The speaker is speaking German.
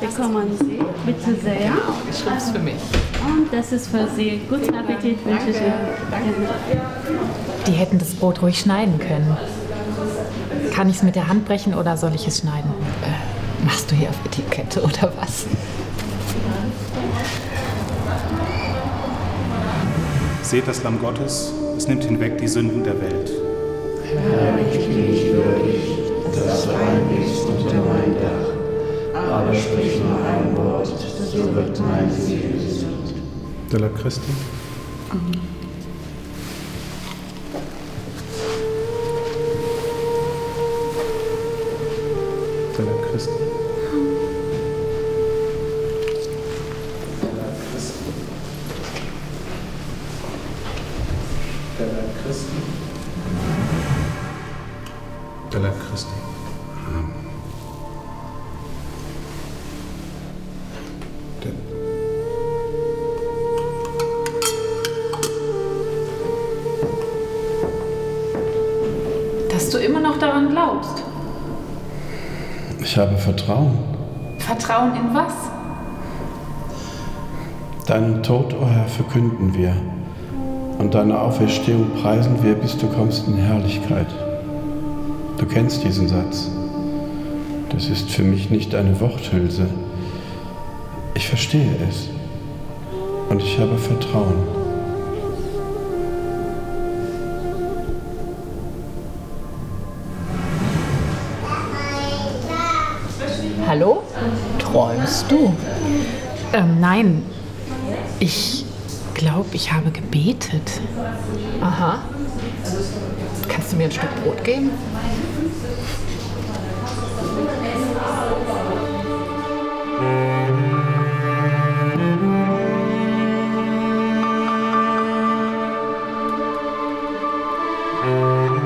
bekommen Sie. Bitte sehr. Ich schrieb's für mich. Und das ist für Sie. Guten Appetit wünsche ich Ihnen. Die hätten das Brot ruhig schneiden können. Kann ich es mit der Hand brechen oder soll ich es schneiden? Machst du hier auf Etikette oder was? Seht das Lamm Gottes, es nimmt hinweg die Sünden der Welt. Herr, ich bin nicht würdig, dass du eingehst unter mein Dach, aber sprich nur ein Wort, so wird mein Seele gesund. Della Christi. Della Christi. Della Christi. Della Christi. Dass du immer noch daran glaubst. Ich habe Vertrauen. Vertrauen in was? Deinen Tod, o Herr, verkünden wir. Und deine Auferstehung preisen wir, bis du kommst in Herrlichkeit. Du kennst diesen Satz. Das ist für mich nicht eine Worthülse. Ich verstehe es. Und ich habe Vertrauen. Hallo? Träumst du? Ähm, nein. Ich glaube, ich habe gebetet. Aha. Kannst du mir ein Stück Brot geben? Musik